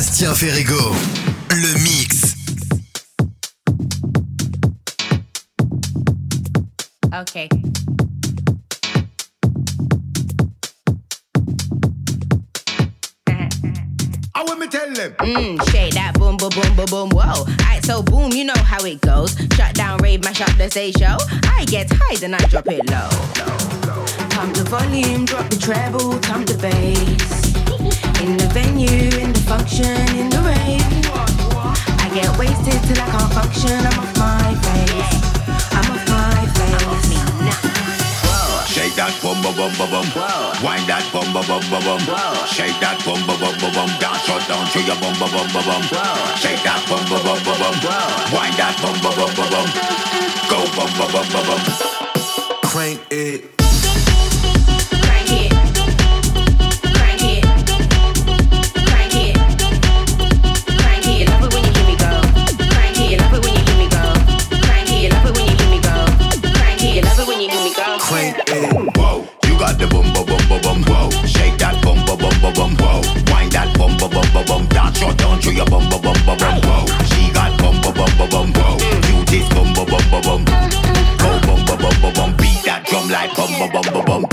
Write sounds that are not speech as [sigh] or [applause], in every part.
Bastien Ferrigo, le mix. Okay. Ah I want me tell them. Mmm, shake that boom, boom, boom, boom, boom, whoa. Alright, so boom, you know how it goes. Shut down, rave, mash up the stage show. I get high, then I drop it low. Pump the volume, drop the treble, pump the bass. In the venue, in the function, in the rave. I get wasted till I can't function. I'm off my face. I'm off my face. I'm off me Shake that bum bum bum bum bum. Wind that bum bum bum bum bum. Shake that bum bum bum bum bum. Dance shut down to your bum bum bum bum bum. Shake that bum bum bum bum bum. Wind that bum bum bum bum bum. Go bum bum bum bum bum. Crank it. The bum bum bum bum bum. Whoa. Shake that bum bum bum bum bum. Whoa. Wind that bum bum bum bum bum. Dance shut down to your bum bum bum bum bum. Whoa. She got bum bum bum bum bum. Whoa. You this bum bum bum bum bum. Go bum bum bum bum bum. Beat that drum like bum bum bum bum bum.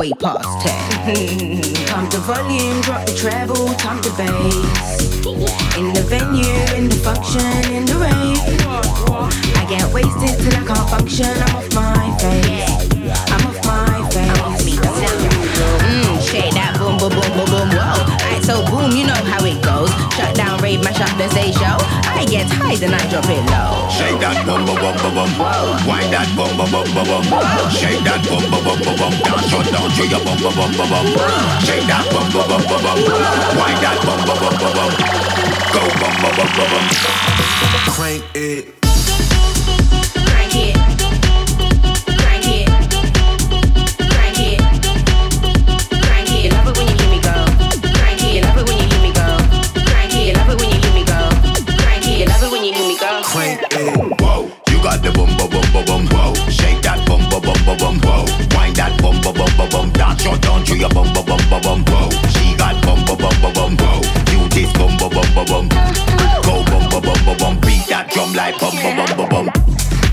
Way past 10. [laughs] Pump the volume, drop the treble, pump the bass. In the venue, in the function, in the rave. I get wasted till I can't function. I'm off my face. Rave, mash the stage show. I get high, then I drop it low. Shake that bum bum bum bum bum. Wind that bum bum bum bum bum. Shake that bum bum bum bum bum. Dance shut down to your bum bum bum bum bum. Shake that bum bum bum bum bum. Wind that bum bum bum bum bum. Go bum bum bum bum bum. Crank it. Your bum bum bum bum bum. Whoa. She got bum bum bum bum bum. Whoa. You this bum bum bum bum bum. Go bum bum bum bum bum. Beat that drum like bum bum bum bum bum.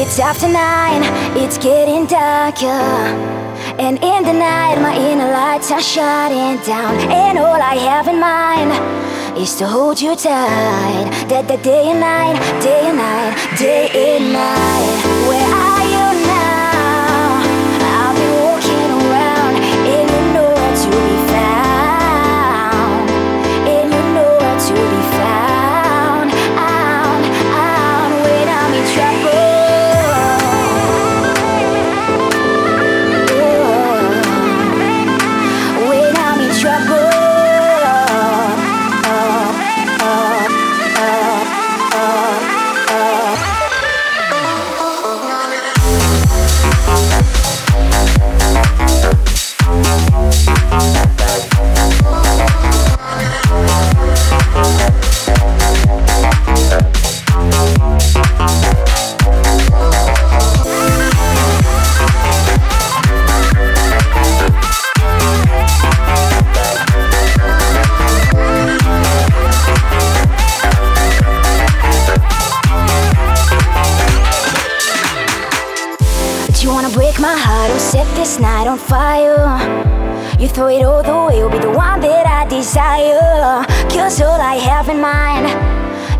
It's after nine, it's getting darker. And in the night, my inner lights are shutting down. And all I have in mind is to hold you tight. That the day and night, day and night, day and night. Throw it all the way, you'll be the one that I desire. Cause all I have in mind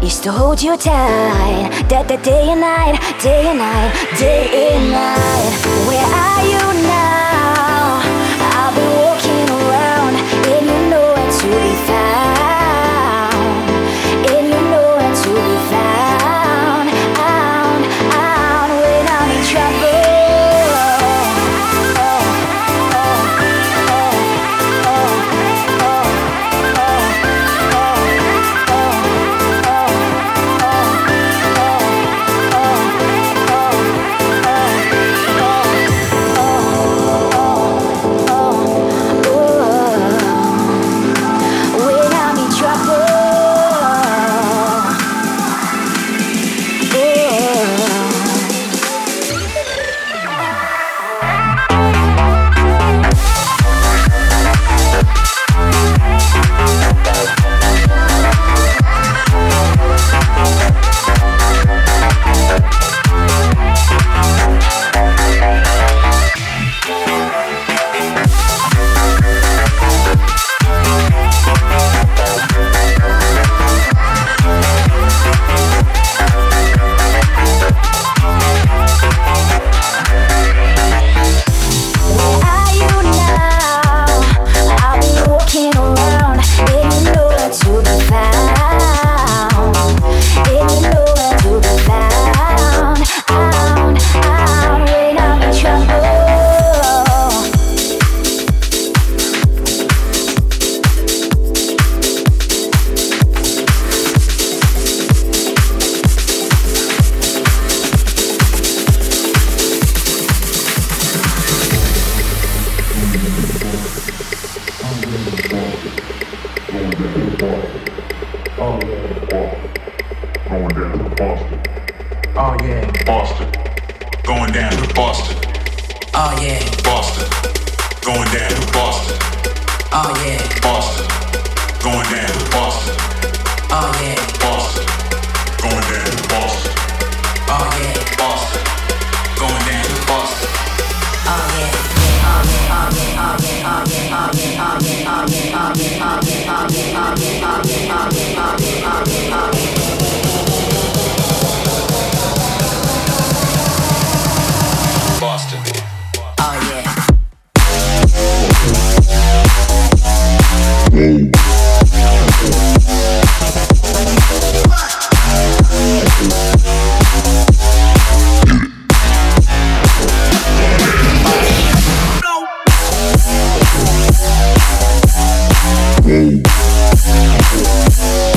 is to hold you tight. That the day and night, day and night, day and night. Where are you Yeah.